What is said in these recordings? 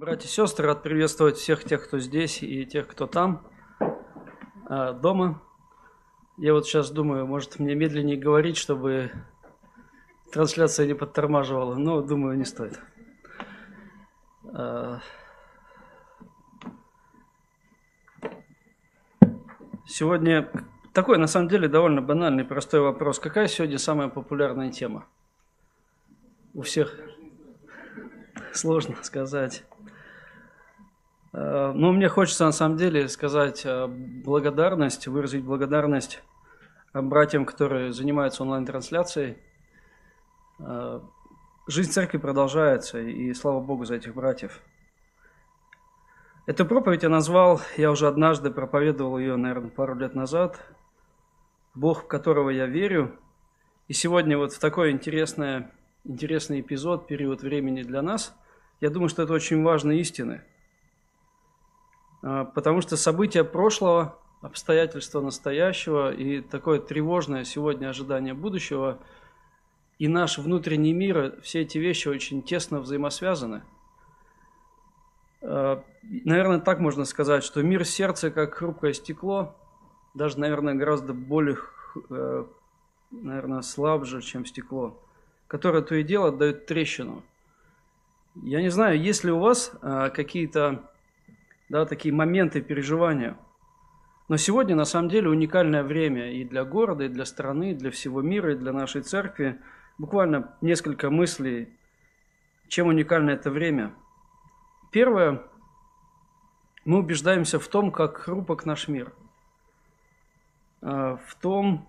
Братья и сестры, рад приветствовать всех тех, кто здесь и тех, кто там, а, дома. Я вот сейчас думаю, может мне медленнее говорить, чтобы трансляция не подтормаживала, но думаю, не стоит. А, сегодня такой, на самом деле, довольно банальный, простой вопрос. Какая сегодня самая популярная тема? У всех сложно сказать. Э, ну, мне хочется на самом деле сказать э, благодарность, выразить благодарность э, братьям, которые занимаются онлайн-трансляцией. Жизнь церкви продолжается, и слава Богу за этих братьев. Эту проповедь я назвал, я уже однажды проповедовал ее, наверное, пару лет назад. Бог, в которого я верю. И сегодня вот в такой интересный, интересный эпизод, период времени для нас, я думаю, что это очень важные истины – потому что события прошлого, обстоятельства настоящего и такое тревожное сегодня ожидание будущего и наш внутренний мир, все эти вещи очень тесно взаимосвязаны. А, наверное, так можно сказать, что мир сердца как хрупкое стекло, даже, наверное, гораздо более, э, наверное, слабже, чем стекло, которое то и дело дает трещину. Я не знаю, есть ли у вас а, какие-то да, такие моменты переживания. Но сегодня на самом деле уникальное время и для города, и для страны, и для всего мира, и для нашей церкви. Буквально несколько мыслей, чем уникально это время. Первое, мы убеждаемся в том, как хрупок наш мир. А, в том,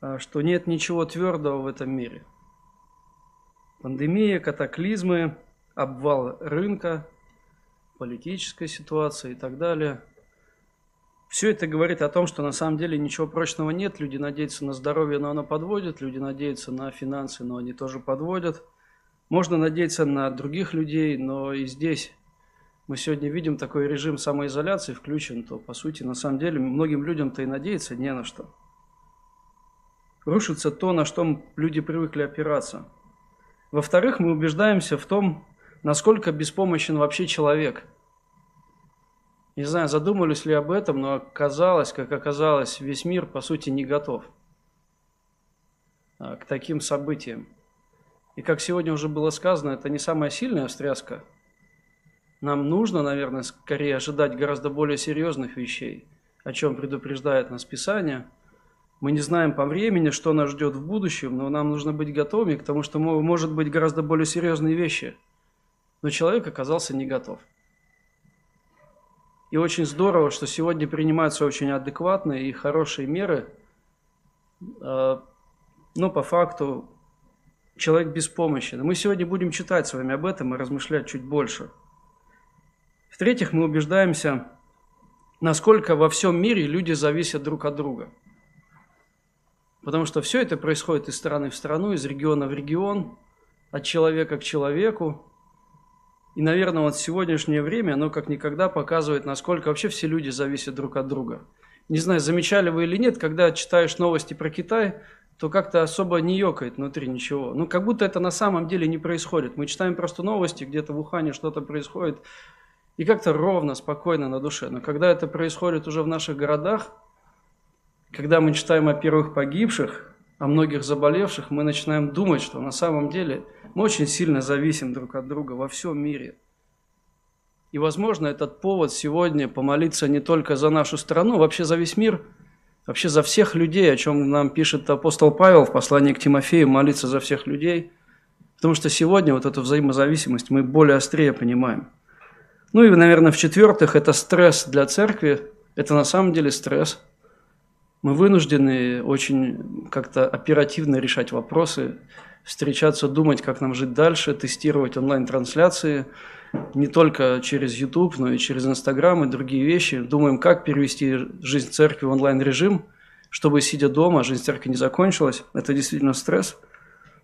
а, что нет ничего твердого в этом мире. Пандемия, катаклизмы, обвал рынка, политическая ситуация и так далее. Все это говорит о том, что на самом деле ничего прочного нет. Люди надеются на здоровье, но оно подводит. Люди надеются на финансы, но они тоже подводят. Можно надеяться на других людей, но и здесь мы сегодня видим такой режим самоизоляции включен, то по сути на самом деле многим людям-то и надеяться не на что. Рушится то, на что люди привыкли опираться. Во-вторых, мы убеждаемся в том, насколько беспомощен вообще человек. Не знаю, задумались ли об этом, но оказалось, как оказалось, весь мир, по сути, не готов а, к таким событиям. И как сегодня уже было сказано, это не самая сильная встряска. Нам нужно, наверное, скорее ожидать гораздо более серьезных вещей, о чем предупреждает нас Писание. Мы не знаем по времени, что нас ждет в будущем, но нам нужно быть готовыми к тому, что может быть гораздо более серьезные вещи – но человек оказался не готов. И очень здорово, что сегодня принимаются очень адекватные и хорошие меры, а, но по факту человек беспомощен. Мы сегодня будем читать с вами об этом и размышлять чуть больше. В-третьих, мы убеждаемся, насколько во всем мире люди зависят друг от друга. Потому что все это происходит из страны в страну, из региона в регион, от человека к человеку. И, наверное, вот сегодняшнее время, оно как никогда показывает, насколько вообще все люди зависят друг от друга. Не знаю, замечали вы или нет, когда читаешь новости про Китай, то как-то особо не ёкает внутри ничего. Ну, как будто это на самом деле не происходит. Мы читаем просто новости, где-то в Ухане что-то происходит, и как-то ровно, спокойно на душе. Но когда это происходит уже в наших городах, когда мы читаем о первых погибших, о многих заболевших, мы начинаем думать, что на самом деле – мы очень сильно зависим друг от друга во всем мире. И, возможно, этот повод сегодня помолиться не только за нашу страну, вообще за весь мир, вообще за всех людей, о чем нам пишет апостол Павел в послании к Тимофею, молиться за всех людей. Потому что сегодня вот эту взаимозависимость мы более острее понимаем. Ну и, наверное, в-четвертых, это стресс для церкви. Это на самом деле стресс. Мы вынуждены очень как-то оперативно решать вопросы, встречаться, думать, как нам жить дальше, тестировать онлайн-трансляции, не только через YouTube, но и через Instagram и другие вещи. Думаем, как перевести жизнь церкви в онлайн-режим, чтобы, сидя дома, жизнь церкви не закончилась. Это действительно стресс.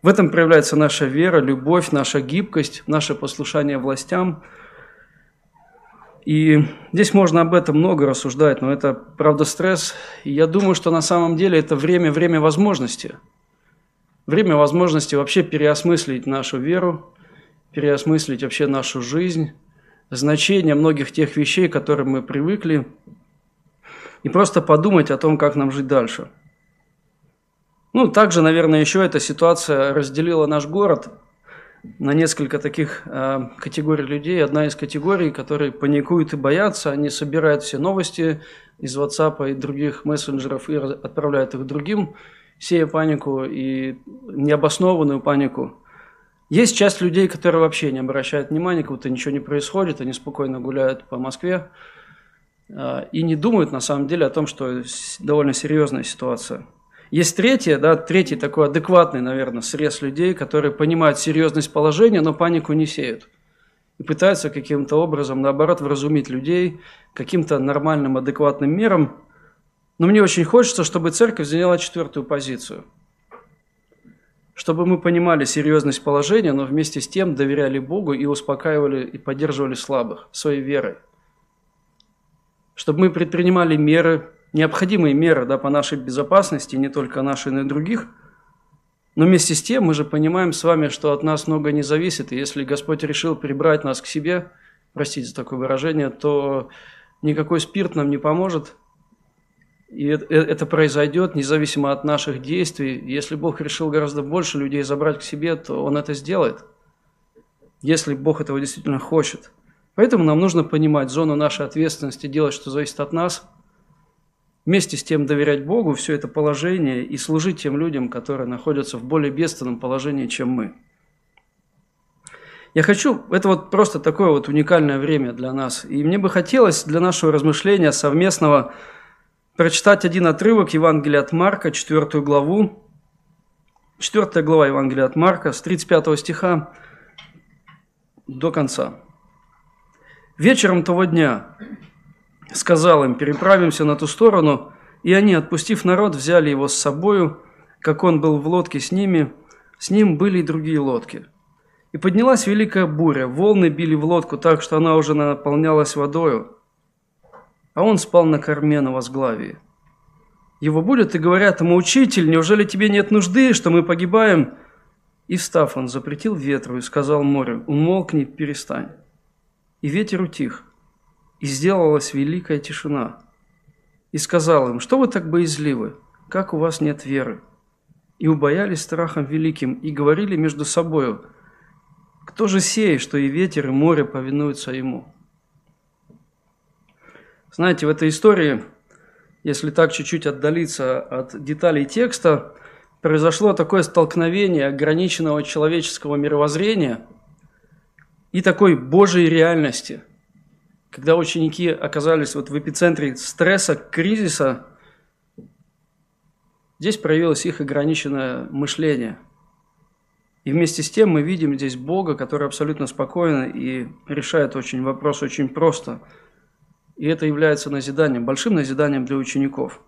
В этом проявляется наша вера, любовь, наша гибкость, наше послушание властям. И здесь можно об этом много рассуждать, но это, правда, стресс. И я думаю, что на самом деле это время, время возможности – время возможности вообще переосмыслить нашу веру переосмыслить вообще нашу жизнь, значение многих тех вещей, к которым мы привыкли, и просто подумать о том, как нам жить дальше. Ну, также, наверное, еще эта ситуация разделила наш город на несколько таких э, категорий людей. Одна из категорий, которые паникуют и боятся, они собирают все новости из WhatsApp и других мессенджеров и отправляют их другим, сея панику и необоснованную панику. Есть часть людей, которые вообще не обращают внимания, как будто ничего не происходит, они спокойно гуляют по Москве э, и не думают на самом деле о том, что довольно серьезная ситуация – есть третье, да, третий такой адекватный, наверное, срез людей, которые понимают серьезность положения, но панику не сеют. И пытаются каким-то образом, наоборот, вразумить людей каким-то нормальным, адекватным мерам. Но мне очень хочется, чтобы церковь заняла четвертую позицию. Чтобы мы понимали серьезность положения, но вместе с тем доверяли Богу и успокаивали и поддерживали слабых своей верой. Чтобы мы предпринимали меры, необходимые меры да, по нашей безопасности, не только нашей, но и других. Но вместе с тем мы же понимаем с вами, что от нас много не зависит. И если Господь решил прибрать нас к себе, простите за такое выражение, то никакой спирт нам не поможет. И это произойдет независимо от наших действий. Если Бог решил гораздо больше людей забрать к себе, то Он это сделает. Если Бог этого действительно хочет. Поэтому нам нужно понимать зону нашей ответственности, делать, что зависит от нас – вместе с тем доверять Богу все это положение и служить тем людям, которые находятся в более бедственном положении, чем мы. Я хочу, это вот просто такое вот уникальное время для нас. И мне бы хотелось для нашего размышления совместного прочитать один отрывок Евангелия от Марка, 4 главу. 4 глава Евангелия от Марка, с 35 стиха до конца. «Вечером того дня сказал им, переправимся на ту сторону, и они, отпустив народ, взяли его с собою, как он был в лодке с ними, с ним были и другие лодки. И поднялась великая буря, волны били в лодку так, что она уже наполнялась водою, а он спал на корме на возглавии. Его будет и говорят ему, «Учитель, неужели тебе нет нужды, что мы погибаем?» И встав, он запретил ветру и сказал морю, «Умолкни, перестань». И ветер утих, и сделалась великая тишина. И сказал им, что вы так боязливы, как у вас нет веры? И убоялись страхом великим, и говорили между собою, кто же сеет, что и ветер, и море повинуются ему? Знаете, в этой истории, если так чуть-чуть отдалиться от деталей текста, произошло такое столкновение ограниченного человеческого мировоззрения и такой Божьей реальности – когда ученики оказались вот в эпицентре стресса, кризиса, здесь проявилось их ограниченное мышление. И вместе с тем мы видим здесь Бога, который абсолютно спокоен и решает очень вопрос очень просто. И это является назиданием, большим назиданием для учеников.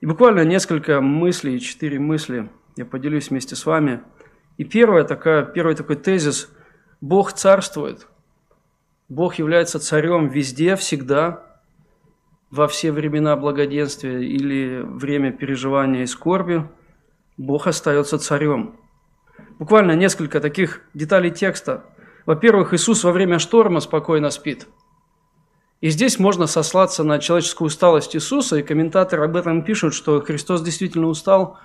И буквально несколько мыслей, четыре мысли я поделюсь вместе с вами. И первое такая, первый такой тезис – Бог царствует – Бог является царем везде, всегда, во все времена благоденствия или время переживания и скорби. Бог остается царем. Буквально несколько таких деталей текста. Во-первых, Иисус во время шторма спокойно спит. И здесь можно сослаться на человеческую усталость Иисуса, и комментаторы об этом пишут, что Христос действительно устал.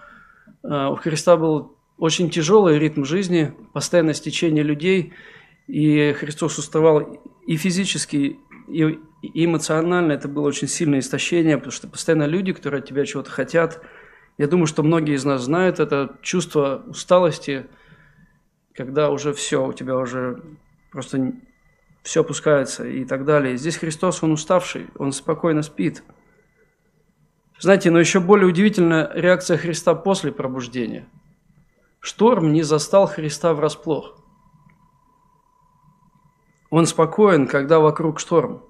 Э, у Христа был очень тяжелый ритм жизни, постоянное стечение людей, и Христос уставал и физически, и, эмоционально это было очень сильное истощение, потому что постоянно люди, которые от тебя чего-то хотят. Я думаю, что многие из нас знают это чувство усталости, когда уже все, у тебя уже просто все опускается и так далее. Здесь Христос, Он уставший, Он спокойно спит. Знаете, но еще более удивительная реакция Христа после пробуждения. Шторм не застал Христа врасплох. Он спокоен, когда вокруг шторм.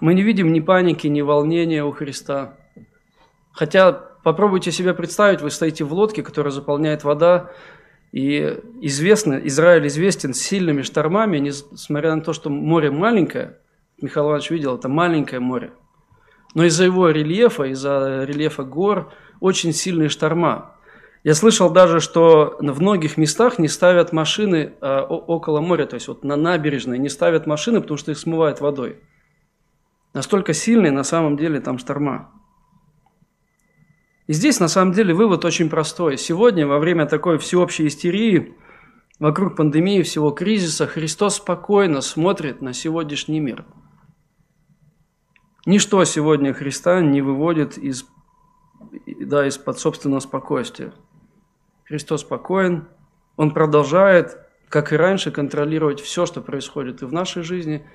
Мы не видим ни паники, ни волнения у Христа. Хотя попробуйте себе представить, вы стоите в лодке, которая заполняет вода, и известно, Израиль известен сильными штормами, несмотря на то, что море маленькое, Михаил Иванович видел, это маленькое море. Но из-за его рельефа, из-за рельефа гор, очень сильные шторма. Я слышал даже, что в многих местах не ставят машины а, около моря, то есть вот на набережной не ставят машины, потому что их смывает водой. Настолько сильные на самом деле там шторма. И здесь на самом деле вывод очень простой. Сегодня, во время такой всеобщей истерии, вокруг пандемии, всего кризиса, Христос спокойно смотрит на сегодняшний мир. Ничто сегодня Христа не выводит из, да, из-под собственного спокойствия. Христос спокоен, Он продолжает, как и раньше, контролировать все, что происходит и в нашей жизни,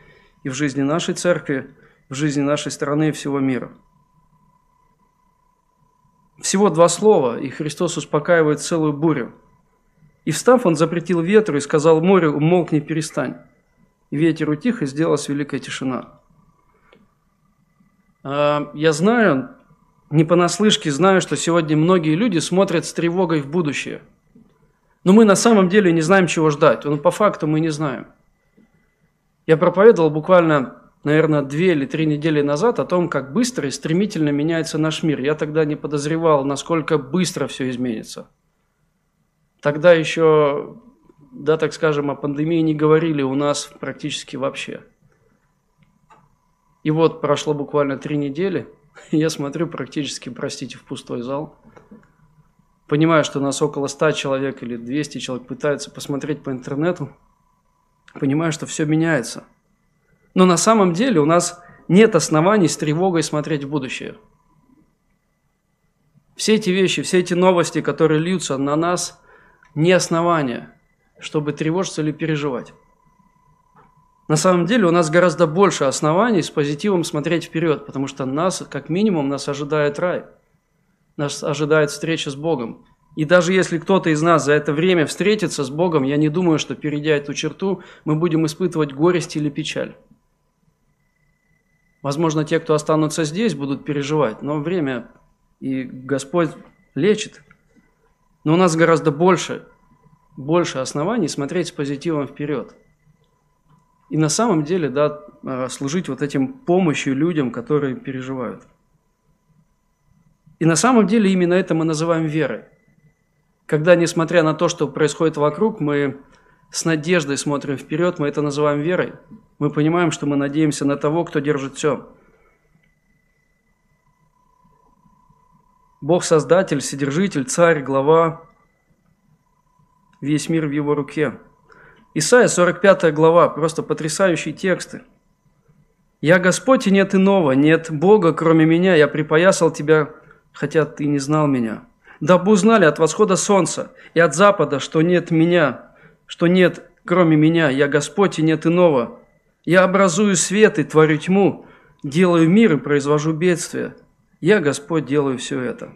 и в жизни нашей церкви, в жизни нашей страны и всего мира. Всего два слова, и Христос успокаивает целую бурю. И встав, он запретил ветру и сказал морю, умолкни, перестань. И ветер утих, и сделалась великая тишина. А, я знаю, не понаслышке знаю, что сегодня многие люди смотрят с тревогой в будущее. Но мы на самом деле не знаем, чего ждать. Но по факту мы не знаем. Я проповедовал буквально, наверное, две или три недели назад о том, как быстро и стремительно меняется наш мир. Я тогда не подозревал, насколько быстро все изменится. Тогда еще, да, так скажем, о пандемии не говорили у нас практически вообще. И вот прошло буквально три недели – Я смотрю практически, простите, в пустой зал. Понимаю, что нас около 100 человек или 200 человек пытаются посмотреть по интернету. Понимаю, что все меняется. Но на самом деле у нас нет оснований с тревогой смотреть в будущее. Все эти вещи, все эти новости, которые льются на нас, не основания, чтобы тревожиться или переживать. На самом деле у нас гораздо больше оснований с позитивом смотреть вперед, потому что нас, как минимум, нас ожидает рай. Нас ожидает встреча с Богом. И даже если кто-то из нас за это время встретится с Богом, я не думаю, что перейдя эту черту, мы будем испытывать горесть или печаль. Возможно, те, кто останутся здесь, будут переживать, но время и Господь лечит. Но у нас гораздо больше, больше оснований смотреть с позитивом вперед – и на самом деле, да, а, служить вот этим помощью людям, которые переживают. И на самом деле именно это мы называем верой. Когда, несмотря на то, что происходит вокруг, мы с надеждой смотрим вперед, мы это называем верой. Мы понимаем, что мы надеемся на того, кто держит все. Бог Создатель, Содержитель, Царь, Глава, весь мир в Его руке – Исайя 45 глава, просто потрясающие тексты. «Я Господь, и нет иного, нет Бога, кроме меня, я припоясал тебя, хотя ты не знал меня. Дабы узнали от восхода солнца и от запада, что нет меня, что нет кроме меня, я Господь, и нет иного. Я образую свет и творю тьму, делаю мир и произвожу бедствие. Я, Господь, делаю все это».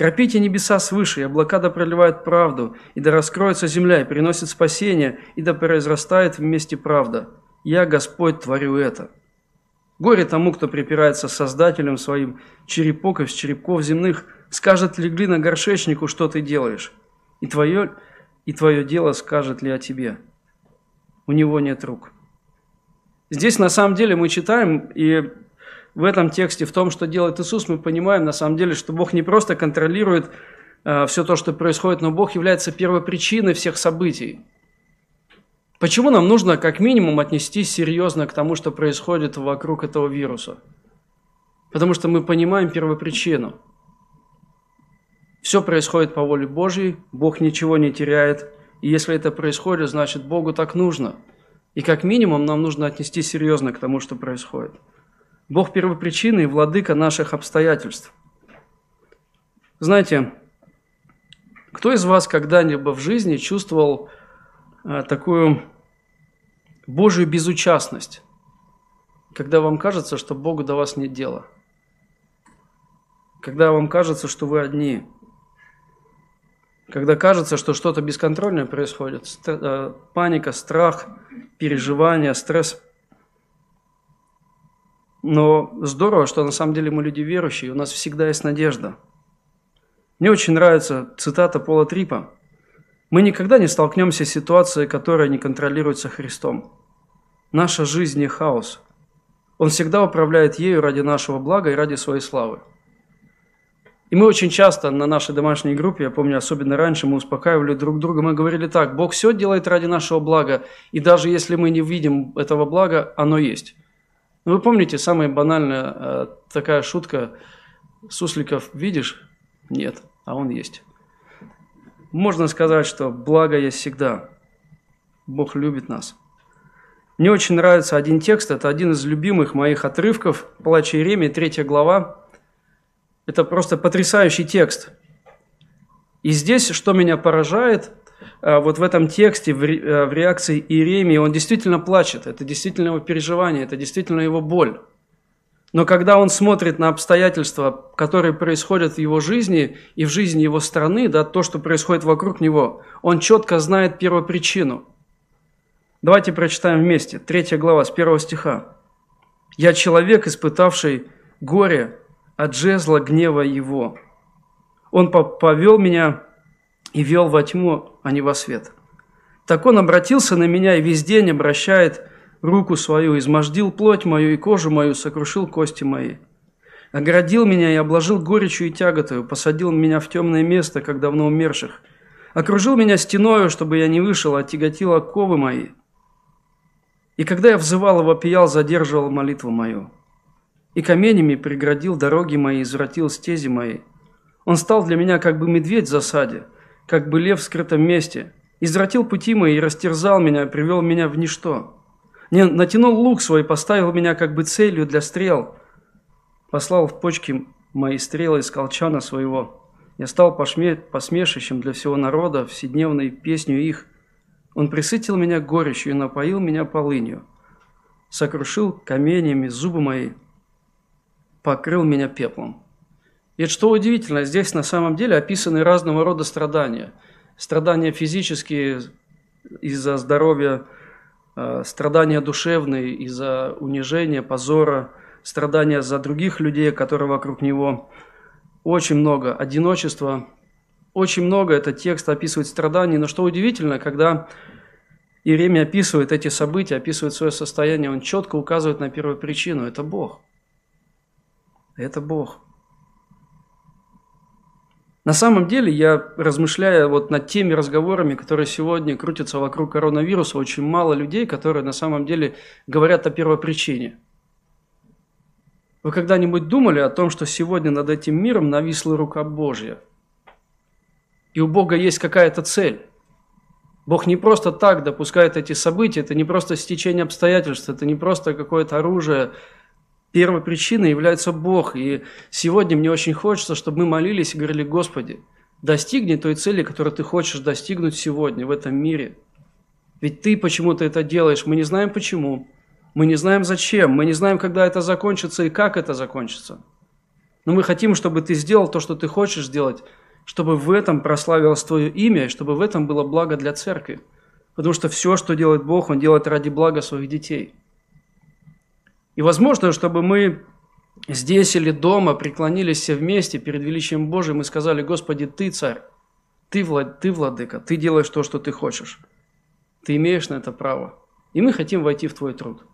Кропите небеса свыше, и облака да проливают правду, и да раскроется земля, и приносит спасение, и да произрастает вместе правда. Я, Господь, творю это. Горе тому, кто припирается с Создателем своим, черепок из черепков земных, скажет ли глина горшечнику, что ты делаешь, и твое, и твое дело скажет ли о тебе. У него нет рук. Здесь на самом деле мы читаем, и в этом тексте, в том, что делает Иисус, мы понимаем на самом деле, что Бог не просто контролирует э, все то, что происходит, но Бог является первопричиной всех событий. Почему нам нужно как минимум отнестись серьезно к тому, что происходит вокруг этого вируса? Потому что мы понимаем первопричину. Все происходит по воле Божьей, Бог ничего не теряет. И если это происходит, значит Богу так нужно. И как минимум нам нужно отнести серьезно к тому, что происходит. Бог первопричина и владыка наших обстоятельств. Знаете, кто из вас когда-либо в жизни чувствовал а, такую Божью безучастность, когда вам кажется, что Богу до вас нет дела? Когда вам кажется, что вы одни? Когда кажется, что что-то бесконтрольное происходит, а, паника, страх, переживания, стресс – но здорово, что на самом деле мы люди верующие, у нас всегда есть надежда. Мне очень нравится цитата Пола Трипа. «Мы никогда не столкнемся с ситуацией, которая не контролируется Христом. Наша жизнь не хаос. Он всегда управляет ею ради нашего блага и ради своей славы». И мы очень часто на нашей домашней группе, я помню, особенно раньше, мы успокаивали друг друга, мы говорили так, Бог все делает ради нашего блага, и даже если мы не видим этого блага, оно есть. Ну, вы помните, самая банальная э, такая шутка, сусликов видишь? Нет, а он есть. Можно сказать, что благо есть всегда. Бог любит нас. Мне очень нравится один текст, это один из любимых моих отрывков, Плач Иеремии, третья глава, это просто потрясающий текст. И здесь, что меня поражает, вот в этом тексте, в э, реакции Иеремии, он действительно плачет, это действительно его переживание, это действительно его боль. Но когда он смотрит на обстоятельства, которые происходят в его жизни и в жизни его страны, да, то, что происходит вокруг него, он четко знает первопричину. Давайте прочитаем вместе. Третья глава с первого стиха. «Я человек, испытавший горе от жезла гнева его. Он повел меня и вел во тьму, а не во свет. Так он обратился на меня и весь день обращает руку свою, измождил плоть мою и кожу мою, сокрушил кости мои. Оградил меня и обложил горечью и тяготою, посадил меня в темное место, как давно умерших. Окружил меня стеною, чтобы я не вышел, а тяготил оковы мои. И когда я взывал и вопиял, задерживал молитву мою и каменями преградил дороги мои, извратил стези мои. Он стал для меня как бы медведь в засаде, как бы лев в скрытом месте. Извратил пути мои и растерзал меня, привел меня в ничто. Не натянул лук свой, поставил меня как бы целью для стрел. Послал в почки мои стрелы из колчана своего. Я стал пошме... посмешищем для всего народа, вседневной песню их. Он присытил меня горечью и напоил меня полынью. Сокрушил каменьями зубы мои – покрыл меня пеплом. И что удивительно, здесь на самом деле описаны разного рода страдания. Страдания физические из-за здоровья, э, страдания душевные из-за унижения, позора, страдания за других людей, которые вокруг него. Очень много одиночества, очень много этот текст описывает страданий. Но что удивительно, когда Иеремия описывает эти события, описывает свое состояние, он четко указывает на первую причину – это Бог – это Бог. На самом деле, я размышляя вот над теми разговорами, которые сегодня крутятся вокруг коронавируса, очень мало людей, которые на самом деле говорят о первопричине. Вы когда-нибудь думали о том, что сегодня над этим миром нависла рука Божья? И у Бога есть какая-то цель. Бог не просто так допускает эти события, это не просто стечение обстоятельств, это не просто какое-то оружие, Первой причиной является Бог. И сегодня мне очень хочется, чтобы мы молились и говорили, Господи, достигни той цели, которую Ты хочешь достигнуть сегодня в этом мире. Ведь Ты почему-то это делаешь, мы не знаем почему, мы не знаем зачем, мы не знаем, когда это закончится и как это закончится. Но мы хотим, чтобы Ты сделал то, что Ты хочешь сделать, чтобы в этом прославилось Твое имя, и чтобы в этом было благо для церкви. Потому что все, что делает Бог, Он делает ради блага своих детей – и возможно, чтобы мы здесь или дома преклонились все вместе перед величием Божьим и сказали, Господи, Ты царь, Ты, влад, ты владыка, Ты делаешь то, что Ты хочешь. Ты имеешь на это право. И мы хотим войти в Твой труд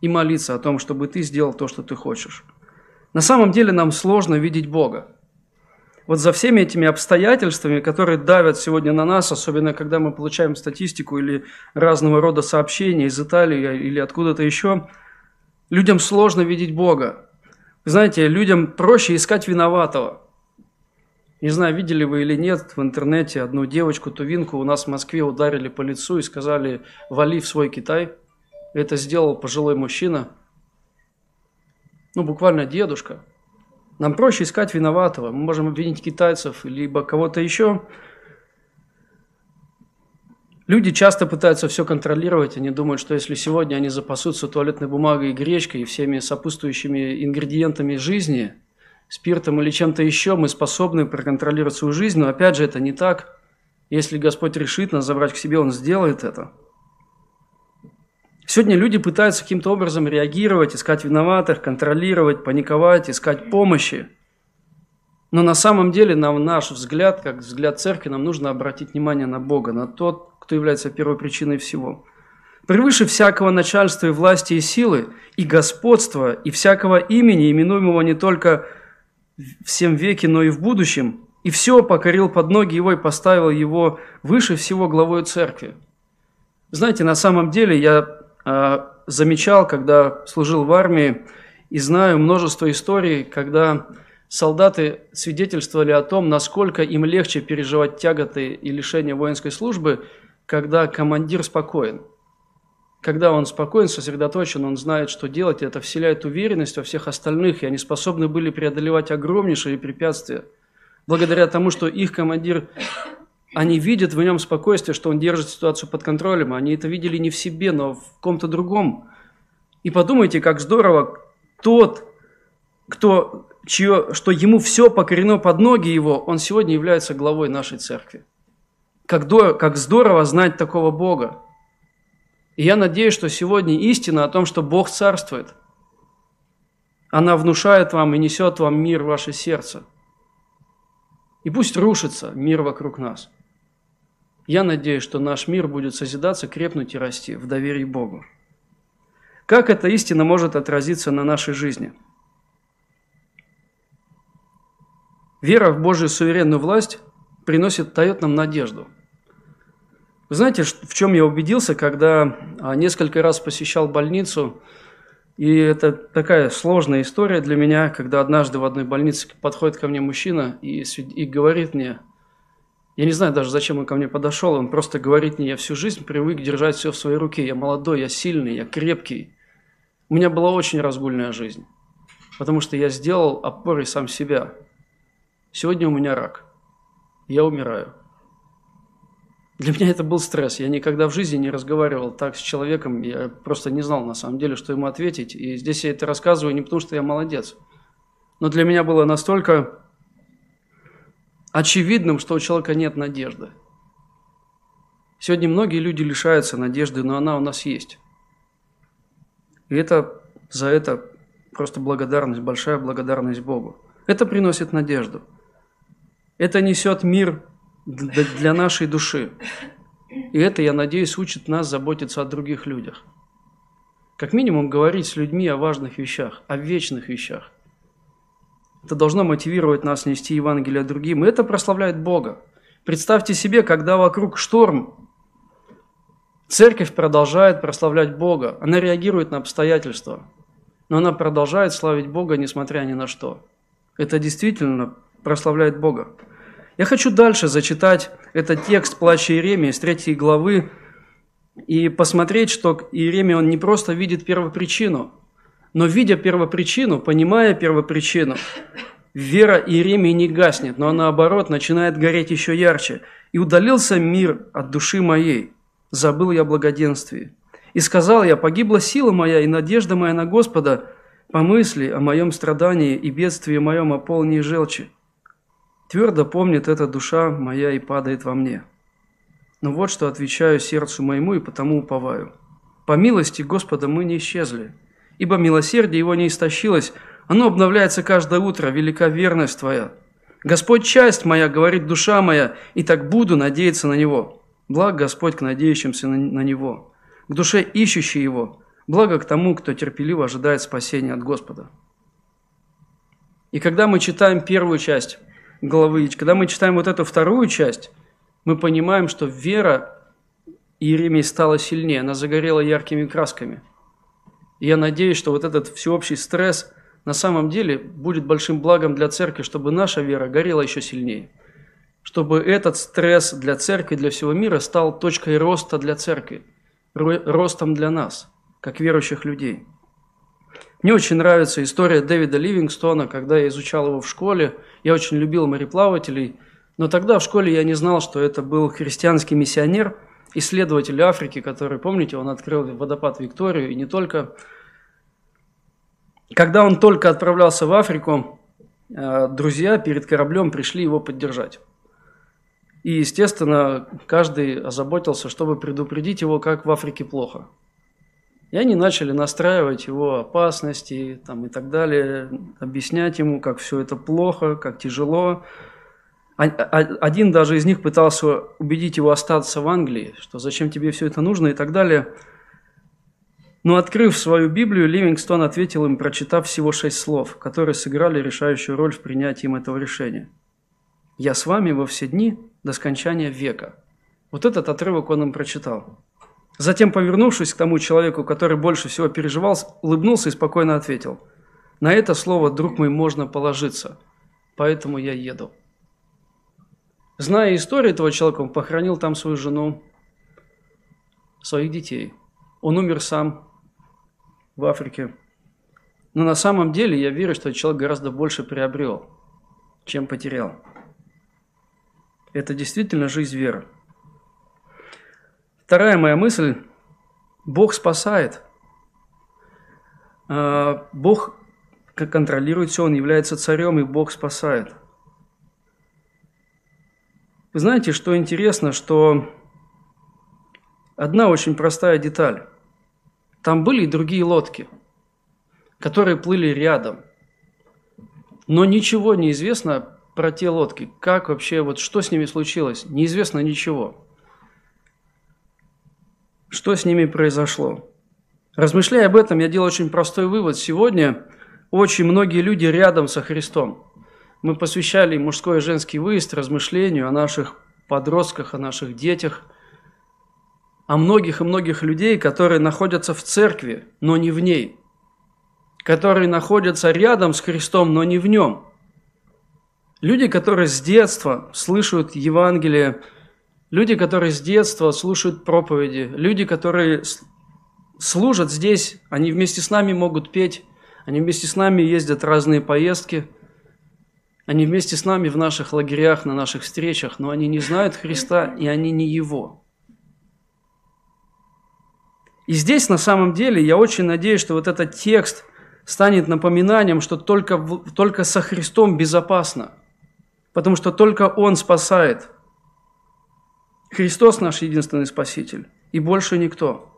и молиться о том, чтобы Ты сделал то, что Ты хочешь. На самом деле нам сложно видеть Бога. Вот за всеми этими обстоятельствами, которые давят сегодня на нас, особенно когда мы получаем статистику или разного рода сообщения из Италии или откуда-то еще – Людям сложно видеть Бога. знаете, людям проще искать виноватого. Не знаю, видели вы или нет, в интернете одну девочку, тувинку у нас в Москве ударили по лицу и сказали «вали в свой Китай». Это сделал пожилой мужчина, ну, буквально дедушка. Нам проще искать виноватого. Мы можем обвинить китайцев, либо кого-то еще – Люди часто пытаются все контролировать, они думают, что если сегодня они запасутся туалетной бумагой и гречкой и всеми сопутствующими ингредиентами жизни, спиртом или чем-то еще, мы способны проконтролировать свою жизнь, но опять же это не так. Если Господь решит нас забрать к себе, Он сделает это. Сегодня люди пытаются каким-то образом реагировать, искать виноватых, контролировать, паниковать, искать помощи. Но на самом деле, на наш взгляд, как взгляд церкви, нам нужно обратить внимание на Бога, на тот, кто является первой причиной всего. Превыше всякого начальства и власти и силы, и господства, и всякого имени, именуемого не только всем веке, но и в будущем, и все покорил под ноги его и поставил его выше всего главой церкви. Знаете, на самом деле я э, замечал, когда служил в армии, и знаю множество историй, когда солдаты свидетельствовали о том, насколько им легче переживать тяготы и лишения воинской службы, когда командир спокоен. Когда он спокоен, сосредоточен, он знает, что делать, это вселяет уверенность во всех остальных, и они способны были преодолевать огромнейшие препятствия. Благодаря тому, что их командир, они видят в нем спокойствие, что он держит ситуацию под контролем. Они это видели не в себе, но в ком-то другом. И подумайте, как здорово тот, кто чье, что ему все покорено под ноги его, он сегодня является главой нашей церкви. Как, до, как здорово знать такого Бога. И я надеюсь, что сегодня истина о том, что Бог царствует, она внушает вам и несет вам мир в ваше сердце. И пусть рушится мир вокруг нас. Я надеюсь, что наш мир будет созидаться, крепнуть и расти в доверии Богу. Как эта истина может отразиться на нашей жизни – Вера в Божью суверенную власть приносит, дает нам надежду. Вы знаете, в чем я убедился, когда а, несколько раз посещал больницу, и это такая сложная история для меня, когда однажды в одной больнице подходит ко мне мужчина и, и говорит мне, я не знаю даже, зачем он ко мне подошел, он просто говорит мне, я всю жизнь привык держать все в своей руке, я молодой, я сильный, я крепкий. У меня была очень разгульная жизнь, потому что я сделал опорой сам себя – Сегодня у меня рак. Я умираю. Для меня это был стресс. Я никогда в жизни не разговаривал так с человеком. Я просто не знал на самом деле, что ему ответить. И здесь я это рассказываю не потому, что я молодец. Но для меня было настолько очевидным, что у человека нет надежды. Сегодня многие люди лишаются надежды, но она у нас есть. И это за это просто благодарность, большая благодарность Богу. Это приносит надежду – это несет мир для нашей души. И это, я надеюсь, учит нас заботиться о других людях. Как минимум говорить с людьми о важных вещах, о вечных вещах. Это должно мотивировать нас нести Евангелие другим, и это прославляет Бога. Представьте себе, когда вокруг шторм, церковь продолжает прославлять Бога. Она реагирует на обстоятельства, но она продолжает славить Бога, несмотря ни на что. Это действительно прославляет Бога. Я хочу дальше зачитать этот текст плача Иеремии с третьей главы и посмотреть, что Иеремия, он не просто видит первопричину, но видя первопричину, понимая первопричину, вера Иеремии не гаснет, но наоборот начинает гореть еще ярче. «И удалился мир от души моей, забыл я благоденствие. И сказал я, погибла сила моя и надежда моя на Господа, по мысли о моем страдании и бедствии моем о полней желчи. Твердо помнит эта душа моя и падает во мне. Но вот что отвечаю сердцу моему и потому уповаю. По милости Господа мы не исчезли, ибо милосердие его не истощилось, оно обновляется каждое утро, велика верность твоя. Господь часть моя, говорит душа моя, и так буду надеяться на Него. Благ Господь к надеющимся на, Него, к душе ищущей Его, благо к тому, кто терпеливо ожидает спасения от Господа. И когда мы читаем первую часть главы. Когда мы читаем вот эту вторую часть, мы понимаем, что вера Иеремии стала сильнее, она загорела яркими красками. И я надеюсь, что вот этот всеобщий стресс на самом деле будет большим благом для церкви, чтобы наша вера горела еще сильнее. Чтобы этот стресс для церкви, для всего мира стал точкой роста для церкви, ростом для нас, как верующих людей. Мне очень нравится история Дэвида Ливингстона, когда я изучал его в школе. Я очень любил мореплавателей, но тогда в школе я не знал, что это был христианский миссионер, исследователь Африки, который, помните, он открыл водопад Викторию, и не только. Когда он только отправлялся в Африку, э, друзья перед кораблем пришли его поддержать. И, естественно, каждый озаботился, чтобы предупредить его, как в Африке плохо – и они начали настраивать его опасности там, и так далее, объяснять ему, как все это плохо, как тяжело. А, а, один даже из них пытался убедить его остаться в Англии, что зачем тебе все это нужно и так далее. Но открыв свою Библию, Ливингстон ответил им, прочитав всего шесть слов, которые сыграли решающую роль в принятии им этого решения. «Я с вами во все дни до скончания века». Вот этот отрывок он им прочитал. Затем, повернувшись к тому человеку, который больше всего переживал, улыбнулся и спокойно ответил. «На это слово, друг мой, можно положиться, поэтому я еду». Зная историю этого человека, он похоронил там свою жену, своих детей. Он умер сам в Африке. Но на самом деле я верю, что человек гораздо больше приобрел, чем потерял. Это действительно жизнь веры. Вторая моя мысль. Бог спасает. А, Бог контролирует все, Он является царем, и Бог спасает. Вы знаете, что интересно, что одна очень простая деталь. Там были и другие лодки, которые плыли рядом. Но ничего не известно про те лодки. Как вообще, вот что с ними случилось? Неизвестно ничего что с ними произошло. Размышляя об этом, я делаю очень простой вывод. Сегодня очень многие люди рядом со Христом. Мы посвящали мужской и женский выезд размышлению о наших подростках, о наших детях, о многих и многих людей, которые находятся в церкви, но не в ней, которые находятся рядом с Христом, но не в нем. Люди, которые с детства слышат Евангелие, Люди, которые с детства слушают проповеди, люди, которые служат здесь, они вместе с нами могут петь, они вместе с нами ездят разные поездки, они вместе с нами в наших лагерях, на наших встречах, но они не знают Христа, и они не Его. И здесь на самом деле я очень надеюсь, что вот этот текст станет напоминанием, что только, только со Христом безопасно, потому что только Он спасает – Христос наш единственный Спаситель, и больше никто.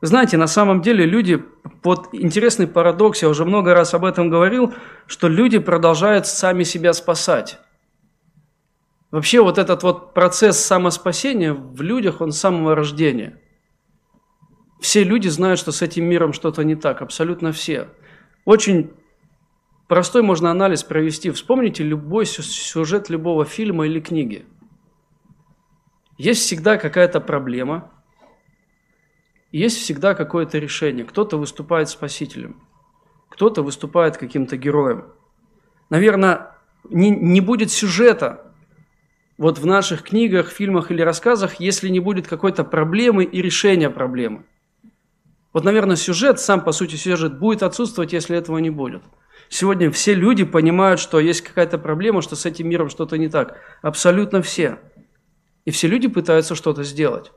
Знаете, на самом деле люди, под интересный парадокс, я уже много раз об этом говорил, что люди продолжают сами себя спасать. Вообще вот этот вот процесс самоспасения в людях, он с самого рождения. Все люди знают, что с этим миром что-то не так, абсолютно все. Очень простой можно анализ провести. Вспомните любой сюжет любого фильма или книги – есть всегда какая-то проблема, есть всегда какое-то решение. Кто-то выступает спасителем, кто-то выступает каким-то героем. Наверное, не, не будет сюжета вот в наших книгах, фильмах или рассказах, если не будет какой-то проблемы и решения проблемы. Вот, наверное, сюжет, сам по сути сюжет, будет отсутствовать, если этого не будет. Сегодня все люди понимают, что есть какая-то проблема, что с этим миром что-то не так. Абсолютно все. И все люди пытаются что-то сделать.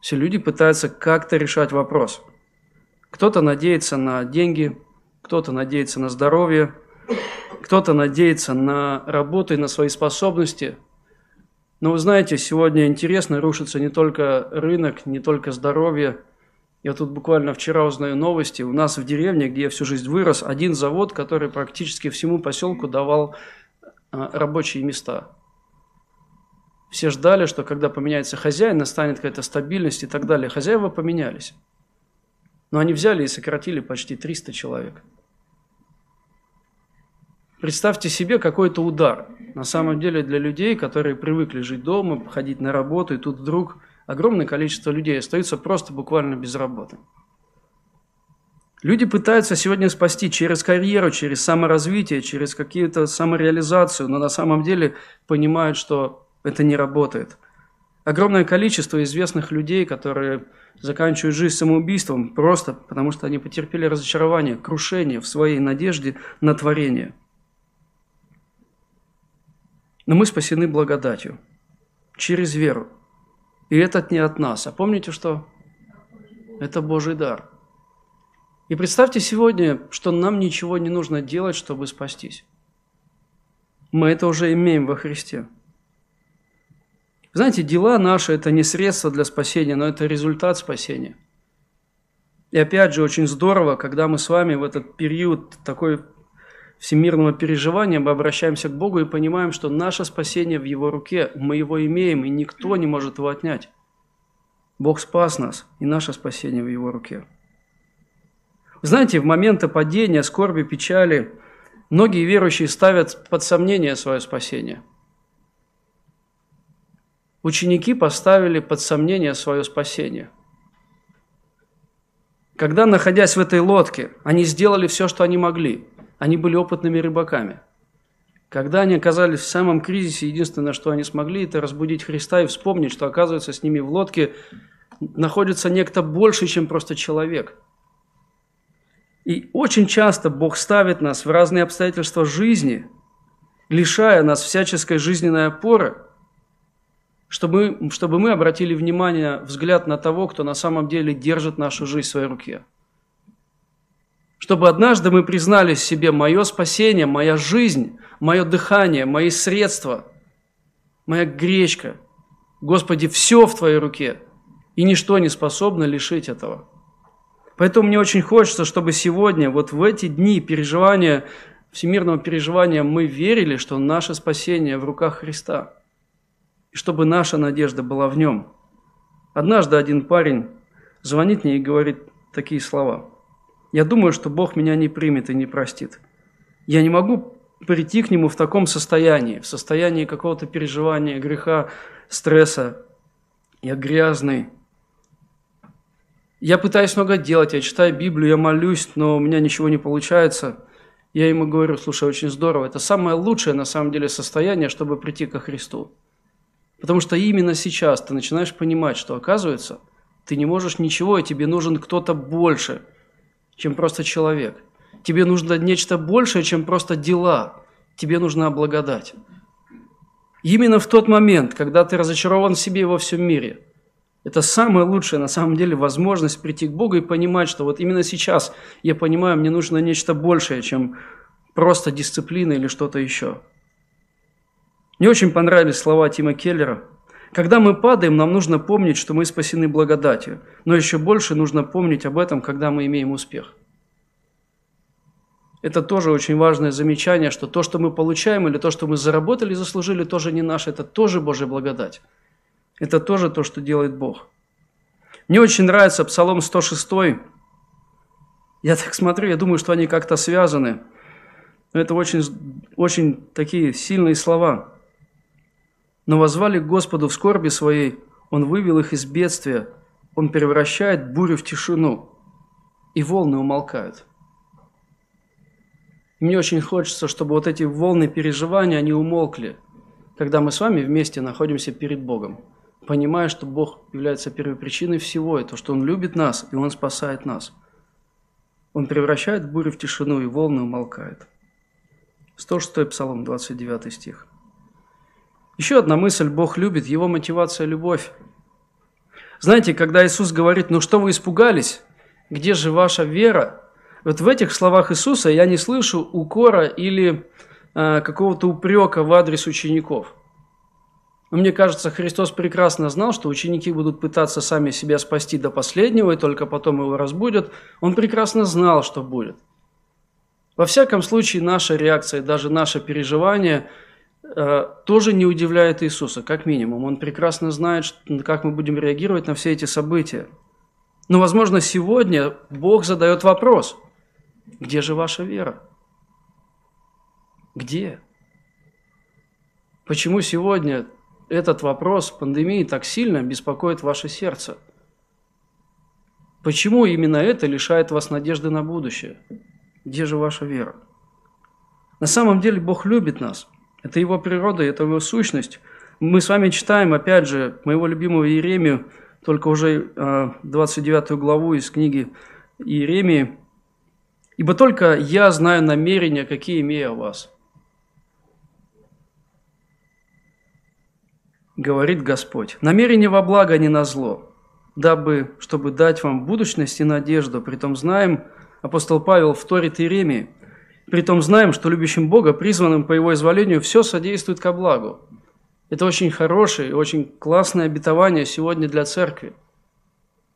Все люди пытаются как-то решать вопрос. Кто-то надеется на деньги, кто-то надеется на здоровье, кто-то надеется на работу и на свои способности. Но вы знаете, сегодня интересно, рушится не только рынок, не только здоровье. Я тут буквально вчера узнаю новости. У нас в деревне, где я всю жизнь вырос, один завод, который практически всему поселку давал а, рабочие места. Все ждали, что когда поменяется хозяин, настанет какая-то стабильность и так далее. Хозяева поменялись. Но они взяли и сократили почти 300 человек. Представьте себе какой-то удар. На самом деле для людей, которые привыкли жить дома, ходить на работу, и тут вдруг огромное количество людей остаются просто буквально без работы. Люди пытаются сегодня спасти через карьеру, через саморазвитие, через какие-то самореализацию, но на самом деле понимают, что это не работает. Огромное количество известных людей, которые заканчивают жизнь самоубийством просто потому, что они потерпели разочарование, крушение в своей надежде на творение. Но мы спасены благодатью, через веру. И это не от нас. А помните, что это Божий дар. И представьте сегодня, что нам ничего не нужно делать, чтобы спастись. Мы это уже имеем во Христе. Знаете, дела наши – это не средство для спасения, но это результат спасения. И опять же, очень здорово, когда мы с вами в этот период такой всемирного переживания мы обращаемся к Богу и понимаем, что наше спасение в Его руке, мы его имеем, и никто не может его отнять. Бог спас нас, и наше спасение в Его руке. Знаете, в моменты падения, скорби, печали многие верующие ставят под сомнение свое спасение. Ученики поставили под сомнение свое спасение. Когда, находясь в этой лодке, они сделали все, что они могли. Они были опытными рыбаками. Когда они оказались в самом кризисе, единственное, что они смогли, это разбудить Христа и вспомнить, что, оказывается, с ними в лодке находится некто больше, чем просто человек. И очень часто Бог ставит нас в разные обстоятельства жизни, лишая нас всяческой жизненной опоры, чтобы, чтобы мы обратили внимание, взгляд на того, кто на самом деле держит нашу жизнь в своей руке. Чтобы однажды мы признали себе мое спасение, моя жизнь, мое дыхание, мои средства, моя гречка. Господи, все в Твоей руке, и ничто не способно лишить этого. Поэтому мне очень хочется, чтобы сегодня, вот в эти дни переживания, всемирного переживания, мы верили, что наше спасение в руках Христа – и чтобы наша надежда была в нем. Однажды один парень звонит мне и говорит такие слова. «Я думаю, что Бог меня не примет и не простит. Я не могу прийти к Нему в таком состоянии, в состоянии какого-то переживания, греха, стресса. Я грязный. Я пытаюсь много делать, я читаю Библию, я молюсь, но у меня ничего не получается. Я ему говорю, слушай, очень здорово, это самое лучшее на самом деле состояние, чтобы прийти ко Христу. Потому что именно сейчас ты начинаешь понимать, что оказывается, ты не можешь ничего, и тебе нужен кто-то больше, чем просто человек. Тебе нужно нечто большее, чем просто дела. Тебе нужна благодать. Именно в тот момент, когда ты разочарован в себе и во всем мире, это самая лучшая на самом деле возможность прийти к Богу и понимать, что вот именно сейчас я понимаю, мне нужно нечто большее, чем просто дисциплина или что-то еще. Мне очень понравились слова Тима Келлера. Когда мы падаем, нам нужно помнить, что мы спасены благодатью, но еще больше нужно помнить об этом, когда мы имеем успех. Это тоже очень важное замечание, что то, что мы получаем, или то, что мы заработали и заслужили, тоже не наше, это тоже Божья благодать. Это тоже то, что делает Бог. Мне очень нравится Псалом 106. Я так смотрю, я думаю, что они как-то связаны. это очень, очень такие сильные слова но возвали к Господу в скорби своей, Он вывел их из бедствия, Он превращает бурю в тишину, и волны умолкают. И мне очень хочется, чтобы вот эти волны переживания, они умолкли, когда мы с вами вместе находимся перед Богом, понимая, что Бог является первопричиной всего, и то, что Он любит нас, и Он спасает нас. Он превращает бурю в тишину, и волны умолкают. 106 Псалом, 29 стих. Еще одна мысль, Бог любит, его мотивация – любовь. Знаете, когда Иисус говорит, ну что вы испугались, где же ваша вера? Вот в этих словах Иисуса я не слышу укора или э, какого-то упрека в адрес учеников. Но мне кажется, Христос прекрасно знал, что ученики будут пытаться сами себя спасти до последнего, и только потом его разбудят. Он прекрасно знал, что будет. Во всяком случае, наша реакция, даже наше переживание – тоже не удивляет Иисуса, как минимум. Он прекрасно знает, как мы будем реагировать на все эти события. Но, возможно, сегодня Бог задает вопрос, где же ваша вера? Где? Почему сегодня этот вопрос пандемии так сильно беспокоит ваше сердце? Почему именно это лишает вас надежды на будущее? Где же ваша вера? На самом деле Бог любит нас – это его природа, это его сущность. Мы с вами читаем, опять же, моего любимого Иеремию, только уже 29 а, главу из книги Иеремии. «Ибо только я знаю намерения, какие имею о вас». Говорит Господь. «Намерение во благо, а не на зло, дабы, чтобы дать вам будущность и надежду. Притом знаем, апостол Павел вторит Иеремии, Притом знаем, что любящим Бога, призванным по Его изволению, все содействует ко благу. Это очень хорошее и очень классное обетование сегодня для церкви.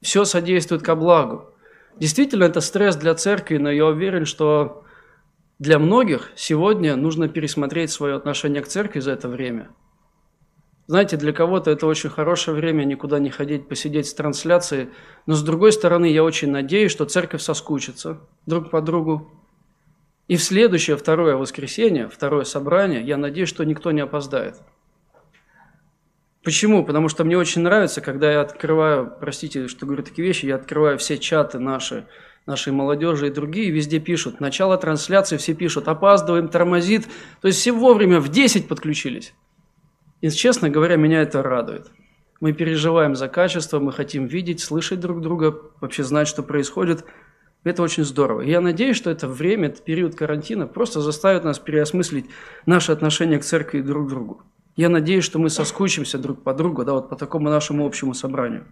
Все содействует ко благу. Действительно, это стресс для церкви, но я уверен, что для многих сегодня нужно пересмотреть свое отношение к церкви за это время. Знаете, для кого-то это очень хорошее время никуда не ходить, посидеть с трансляцией. Но с другой стороны, я очень надеюсь, что церковь соскучится друг по другу. И в следующее, второе воскресенье, второе собрание, я надеюсь, что никто не опоздает. Почему? Потому что мне очень нравится, когда я открываю, простите, что говорю такие вещи, я открываю все чаты наши, нашей молодежи и другие, везде пишут. Начало трансляции все пишут, опаздываем, тормозит. То есть все вовремя в 10 подключились. И, честно говоря, меня это радует. Мы переживаем за качество, мы хотим видеть, слышать друг друга, вообще знать, что происходит. Это очень здорово. И я надеюсь, что это время, этот период карантина просто заставит нас переосмыслить наше отношение к церкви и друг к другу. Я надеюсь, что мы соскучимся друг по другу, да, вот по такому нашему общему собранию.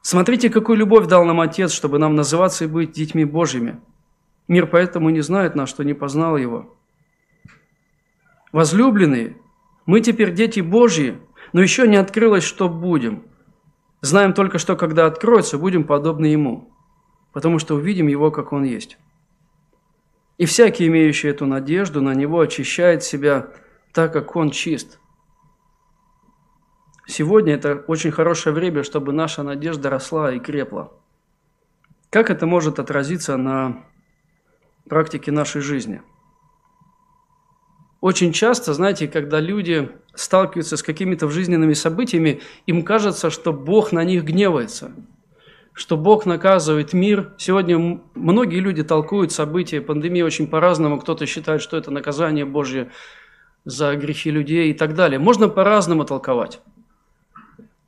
Смотрите, какую любовь дал нам Отец, чтобы нам называться и быть детьми Божьими. Мир поэтому не знает нас, что не познал Его. Возлюбленные, мы теперь дети Божьи, но еще не открылось, что будем. Знаем только, что когда откроется, будем подобны Ему, потому что увидим Его, как Он есть. И всякий, имеющий эту надежду на Него, очищает себя так, как Он чист. Сегодня это очень хорошее время, чтобы наша надежда росла и крепла. Как это может отразиться на практике нашей жизни – очень часто, знаете, когда люди сталкиваются с какими-то жизненными событиями, им кажется, что Бог на них гневается, что Бог наказывает мир. Сегодня многие люди толкуют события пандемии очень по-разному. Кто-то считает, что это наказание Божье за грехи людей и так далее. Можно по-разному толковать.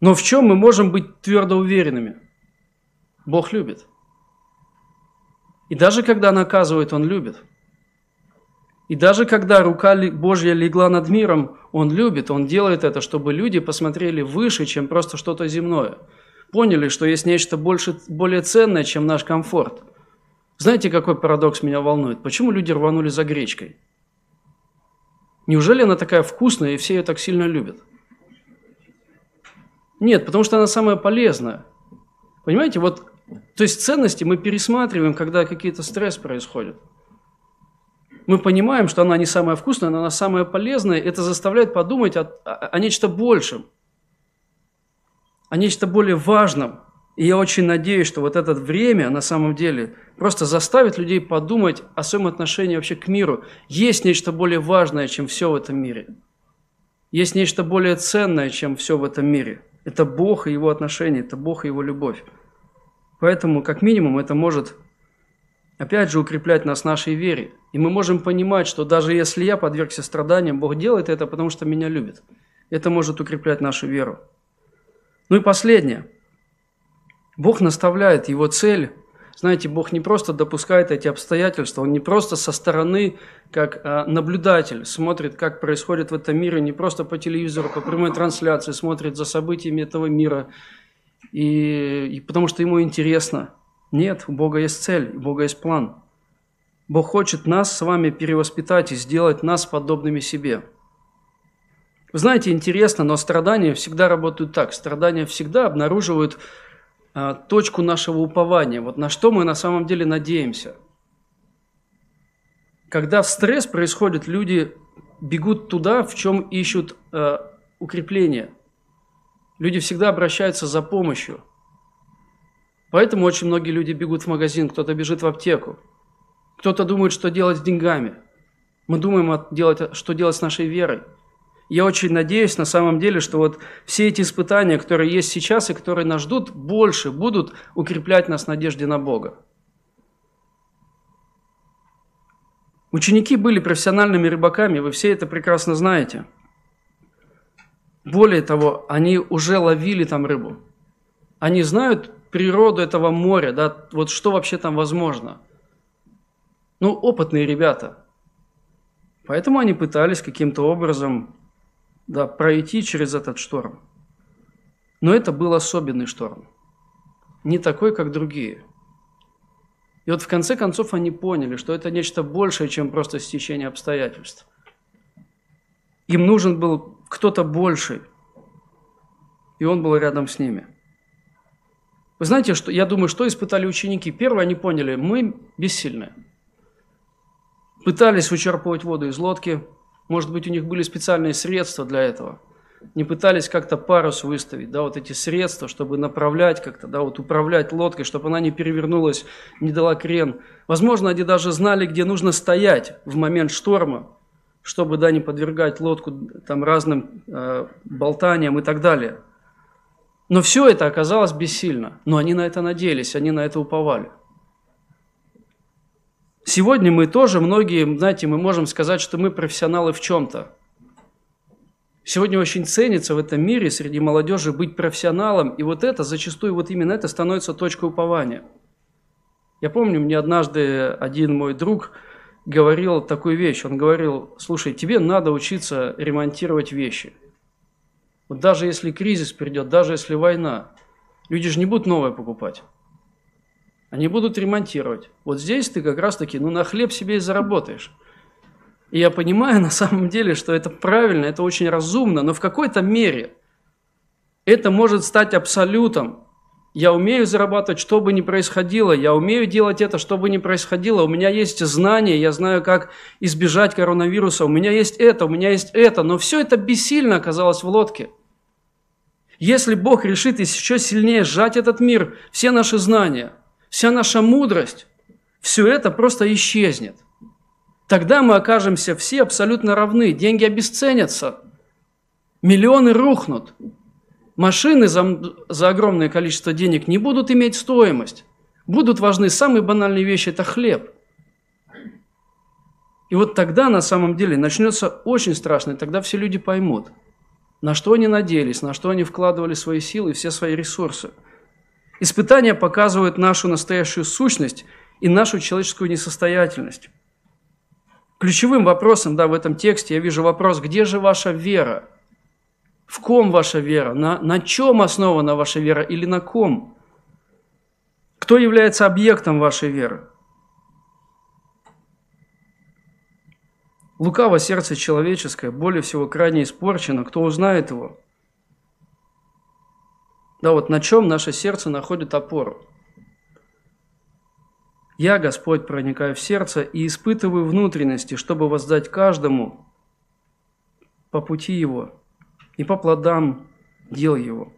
Но в чем мы можем быть твердо уверенными? Бог любит. И даже когда наказывает, Он любит – и даже когда рука Божья легла над миром, Он любит, Он делает это, чтобы люди посмотрели выше, чем просто что-то земное. Поняли, что есть нечто больше, более ценное, чем наш комфорт. Знаете, какой парадокс меня волнует? Почему люди рванули за гречкой? Неужели она такая вкусная, и все ее так сильно любят? Нет, потому что она самая полезная. Понимаете, вот, то есть ценности мы пересматриваем, когда какие-то стресс происходит мы понимаем, что она не самая вкусная, но она самая полезная, это заставляет подумать о, о, о нечто большем, о нечто более важном. И я очень надеюсь, что вот это время на самом деле просто заставит людей подумать о своем отношении вообще к миру. Есть нечто более важное, чем все в этом мире. Есть нечто более ценное, чем все в этом мире. Это Бог и Его отношения, это Бог и Его любовь. Поэтому, как минимум, это может опять же, укреплять нас в нашей вере. И мы можем понимать, что даже если я подвергся страданиям, Бог делает это, потому что меня любит. Это может укреплять нашу веру. Ну и последнее. Бог наставляет его цель. Знаете, Бог не просто допускает эти обстоятельства, Он не просто со стороны, как а, наблюдатель, смотрит, как происходит в этом мире, не просто по телевизору, по прямой трансляции, смотрит за событиями этого мира, и, и потому что ему интересно – нет, у Бога есть цель, у Бога есть план. Бог хочет нас с вами перевоспитать и сделать нас подобными себе. Вы знаете, интересно, но страдания всегда работают так. Страдания всегда обнаруживают а, точку нашего упования. Вот на что мы на самом деле надеемся. Когда стресс происходит, люди бегут туда, в чем ищут а, укрепление. Люди всегда обращаются за помощью – Поэтому очень многие люди бегут в магазин, кто-то бежит в аптеку, кто-то думает, что делать с деньгами. Мы думаем, делать, что делать с нашей верой. Я очень надеюсь на самом деле, что вот все эти испытания, которые есть сейчас и которые нас ждут, больше будут укреплять нас в надежде на Бога. Ученики были профессиональными рыбаками, вы все это прекрасно знаете. Более того, они уже ловили там рыбу. Они знают природу этого моря, да, вот что вообще там возможно. Ну, опытные ребята. Поэтому они пытались каким-то образом да, пройти через этот шторм. Но это был особенный шторм. Не такой, как другие. И вот в конце концов они поняли, что это нечто большее, чем просто стечение обстоятельств. Им нужен был кто-то больший, и он был рядом с ними – вы знаете, что я думаю, что испытали ученики? Первое, они поняли, мы бессильны. Пытались вычерпывать воду из лодки, Может быть, у них были специальные средства для этого. Не пытались как-то парус выставить, да, вот эти средства, чтобы направлять как-то, да, вот управлять лодкой, чтобы она не перевернулась, не дала крен. Возможно, они даже знали, где нужно стоять в момент шторма, чтобы, да, не подвергать лодку там разным э, болтаниям и так далее. Но все это оказалось бессильно. Но они на это надеялись, они на это уповали. Сегодня мы тоже, многие, знаете, мы можем сказать, что мы профессионалы в чем-то. Сегодня очень ценится в этом мире среди молодежи быть профессионалом, и вот это, зачастую вот именно это становится точкой упования. Я помню, мне однажды один мой друг говорил такую вещь. Он говорил, слушай, тебе надо учиться ремонтировать вещи. Вот даже если кризис придет, даже если война, люди же не будут новое покупать. Они будут ремонтировать. Вот здесь ты как раз таки, ну, на хлеб себе и заработаешь. И я понимаю на самом деле, что это правильно, это очень разумно, но в какой-то мере это может стать абсолютом. Я умею зарабатывать, что бы ни происходило, я умею делать это, что бы ни происходило, у меня есть знания, я знаю, как избежать коронавируса, у меня есть это, у меня есть это, но все это бессильно оказалось в лодке. Если Бог решит еще сильнее сжать этот мир, все наши знания – вся наша мудрость, все это просто исчезнет. Тогда мы окажемся все абсолютно равны, деньги обесценятся, миллионы рухнут, машины за, за огромное количество денег не будут иметь стоимость, будут важны самые банальные вещи – это хлеб. И вот тогда на самом деле начнется очень страшно, и тогда все люди поймут, на что они надеялись, на что они вкладывали свои силы и все свои ресурсы – Испытания показывают нашу настоящую сущность и нашу человеческую несостоятельность. Ключевым вопросом да, в этом тексте я вижу вопрос, где же ваша вера? В ком ваша вера? На, на чем основана ваша вера или на ком? Кто является объектом вашей веры? Лукаво сердце человеческое, более всего крайне испорчено. Кто узнает его? Да, вот на чем наше сердце находит опору. Я, Господь, проникаю в сердце и испытываю внутренности, чтобы воздать каждому по пути его и по плодам дел его.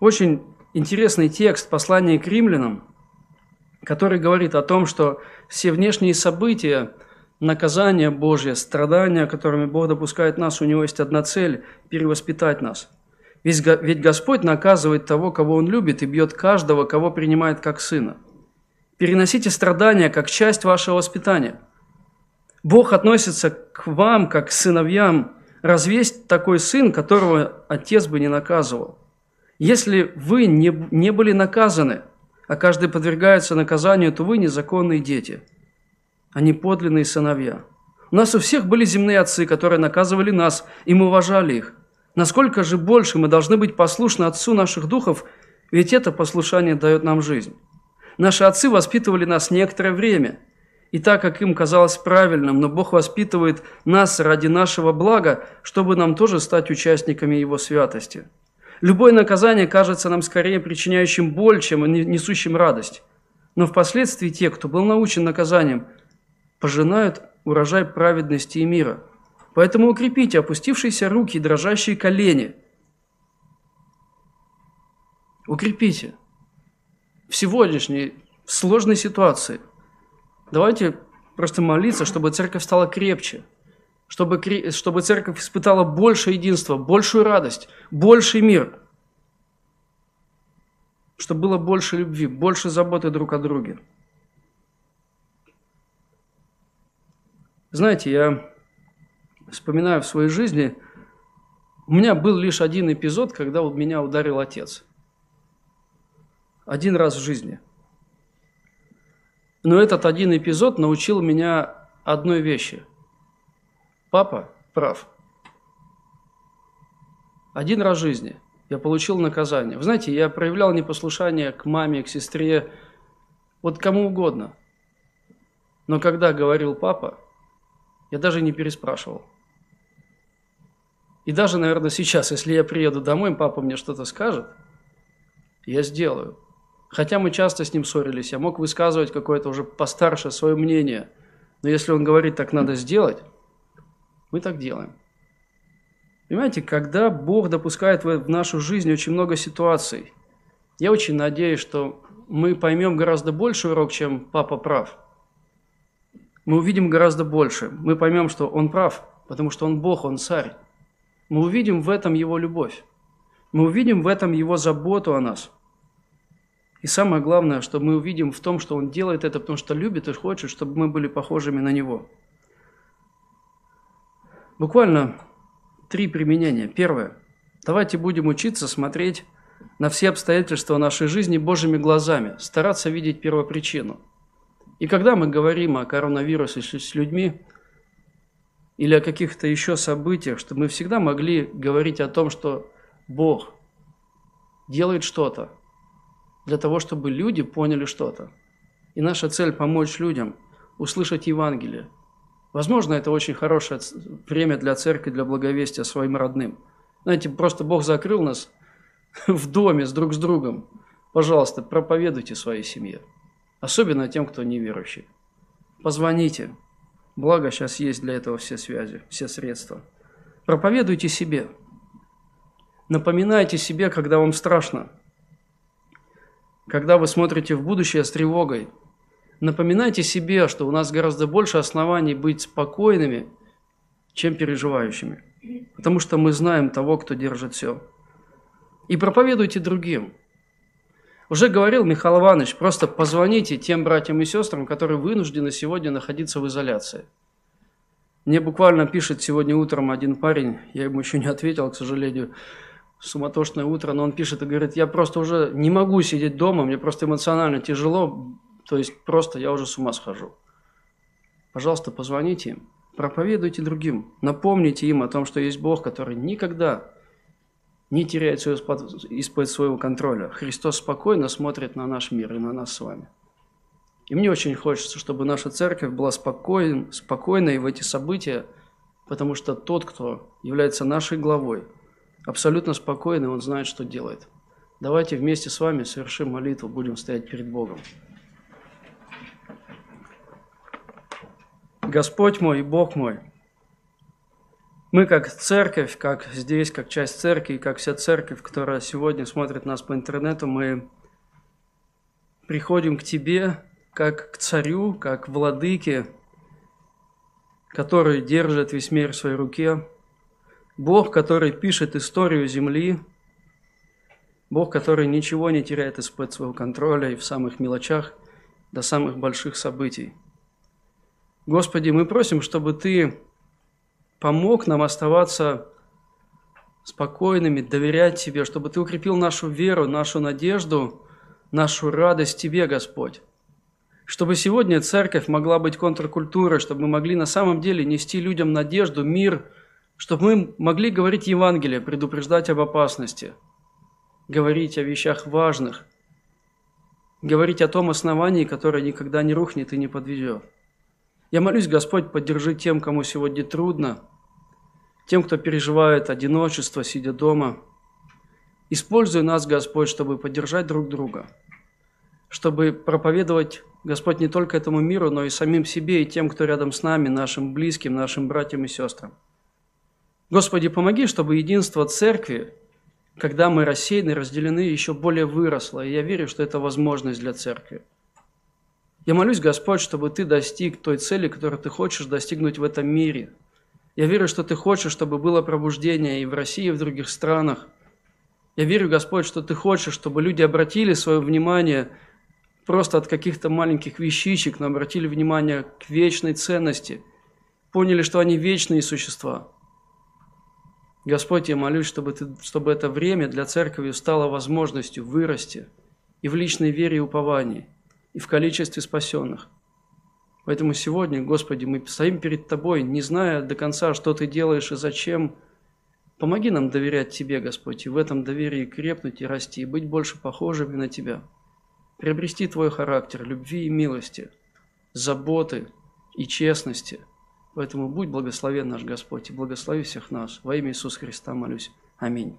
Очень интересный текст послания к римлянам, который говорит о том, что все внешние события – наказание Божье, страдания, которыми Бог допускает нас, у Него есть одна цель – перевоспитать нас. Ведь Господь наказывает того, кого Он любит, и бьет каждого, кого принимает как сына. Переносите страдания как часть вашего воспитания. Бог относится к вам, как к сыновьям. Разве есть такой сын, которого отец бы не наказывал? Если вы не, не были наказаны, а каждый подвергается наказанию, то вы незаконные дети – они подлинные сыновья. У нас у всех были земные отцы, которые наказывали нас, и мы уважали их. Насколько же больше мы должны быть послушны Отцу наших духов, ведь это послушание дает нам жизнь. Наши отцы воспитывали нас некоторое время, и так как им казалось правильным, но Бог воспитывает нас ради нашего блага, чтобы нам тоже стать участниками Его святости. Любое наказание кажется нам скорее причиняющим боль, чем несущим радость. Но впоследствии те, кто был научен наказанием, пожинают урожай праведности и мира. Поэтому укрепите опустившиеся руки и дрожащие колени. Укрепите. В сегодняшней сложной ситуации давайте просто молиться, чтобы церковь стала крепче, чтобы, чтобы церковь испытала больше единства, большую радость, больший мир, чтобы было больше любви, больше заботы друг о друге. Знаете, я вспоминаю в своей жизни, у меня был лишь один эпизод, когда меня ударил отец. Один раз в жизни. Но этот один эпизод научил меня одной вещи. Папа прав. Один раз в жизни я получил наказание. Вы знаете, я проявлял непослушание к маме, к сестре, вот кому угодно. Но когда говорил папа, я даже не переспрашивал. И даже, наверное, сейчас, если я приеду домой, папа мне что-то скажет, я сделаю. Хотя мы часто с ним ссорились, я мог высказывать какое-то уже постарше свое мнение. Но если он говорит, так надо сделать, мы так делаем. Понимаете, когда Бог допускает в нашу жизнь очень много ситуаций, я очень надеюсь, что мы поймем гораздо больше урок, чем папа прав. Мы увидим гораздо больше. Мы поймем, что он прав, потому что он Бог, он царь. Мы увидим в этом его любовь. Мы увидим в этом его заботу о нас. И самое главное, что мы увидим в том, что он делает это, потому что любит и хочет, чтобы мы были похожими на него. Буквально три применения. Первое. Давайте будем учиться смотреть на все обстоятельства нашей жизни Божьими глазами, стараться видеть первопричину. И когда мы говорим о коронавирусе с людьми или о каких-то еще событиях, чтобы мы всегда могли говорить о том, что Бог делает что-то для того, чтобы люди поняли что-то. И наша цель – помочь людям услышать Евангелие. Возможно, это очень хорошее время для церкви, для благовестия своим родным. Знаете, просто Бог закрыл нас в доме с друг с другом, пожалуйста, проповедуйте своей семье. Особенно тем, кто неверующий. Позвоните. Благо, сейчас есть для этого все связи, все средства. Проповедуйте себе. Напоминайте себе, когда вам страшно. Когда вы смотрите в будущее с тревогой. Напоминайте себе, что у нас гораздо больше оснований быть спокойными, чем переживающими. Потому что мы знаем того, кто держит все и проповедуйте другим. Уже говорил Михаил Иванович, просто позвоните тем братьям и сестрам, которые вынуждены сегодня находиться в изоляции. Мне буквально пишет сегодня утром один парень, я ему еще не ответил, к сожалению, суматошное утро, но он пишет и говорит, я просто уже не могу сидеть дома, мне просто эмоционально тяжело, то есть просто я уже с ума схожу. Пожалуйста, позвоните им, проповедуйте другим, напомните им о том, что есть Бог, который никогда не теряет все из-под своего контроля. Христос спокойно смотрит на наш мир и на нас с вами. И мне очень хочется, чтобы наша церковь была спокоен, спокойной в эти события, потому что тот, кто является нашей главой, абсолютно спокойный, он знает, что делает. Давайте вместе с вами совершим молитву, будем стоять перед Богом. Господь мой и Бог мой – мы как церковь, как здесь, как часть церкви, как вся церковь, которая сегодня смотрит нас по интернету, мы приходим к Тебе, как к царю, как к владыке, который держит весь мир в своей руке, Бог, который пишет историю земли, Бог, который ничего не теряет из-под своего контроля и в самых мелочах до самых больших событий. Господи, мы просим, чтобы Ты помог нам оставаться спокойными, доверять Тебе, чтобы Ты укрепил нашу веру, нашу надежду, нашу радость Тебе, Господь. Чтобы сегодня церковь могла быть контркультурой, чтобы мы могли на самом деле нести людям надежду, мир, чтобы мы могли говорить Евангелие, предупреждать об опасности, говорить о вещах важных, говорить о том основании, которое никогда не рухнет и не подведет. Я молюсь, Господь, поддержи тем, кому сегодня трудно, тем, кто переживает одиночество, сидя дома. Используй нас, Господь, чтобы поддержать друг друга, чтобы проповедовать, Господь, не только этому миру, но и самим себе и тем, кто рядом с нами, нашим близким, нашим братьям и сестрам. Господи, помоги, чтобы единство церкви, когда мы рассеяны, разделены, еще более выросло. И я верю, что это возможность для церкви. Я молюсь, Господь, чтобы Ты достиг той цели, которую Ты хочешь достигнуть в этом мире. Я верю, что Ты хочешь, чтобы было пробуждение и в России, и в других странах. Я верю, Господь, что Ты хочешь, чтобы люди обратили свое внимание просто от каких-то маленьких вещичек, но обратили внимание к вечной ценности, поняли, что они вечные существа. Господь, я молюсь, чтобы, ты, чтобы это время для церкви стало возможностью вырасти и в личной вере и уповании – и в количестве спасенных. Поэтому сегодня, Господи, мы стоим перед Тобой, не зная до конца, что Ты делаешь и зачем. Помоги нам доверять Тебе, Господь, и в этом доверии крепнуть и расти, и быть больше похожими на Тебя. Приобрести Твой характер любви и милости, заботы и честности. Поэтому будь благословен наш Господь и благослови всех нас. Во имя Иисуса Христа молюсь. Аминь.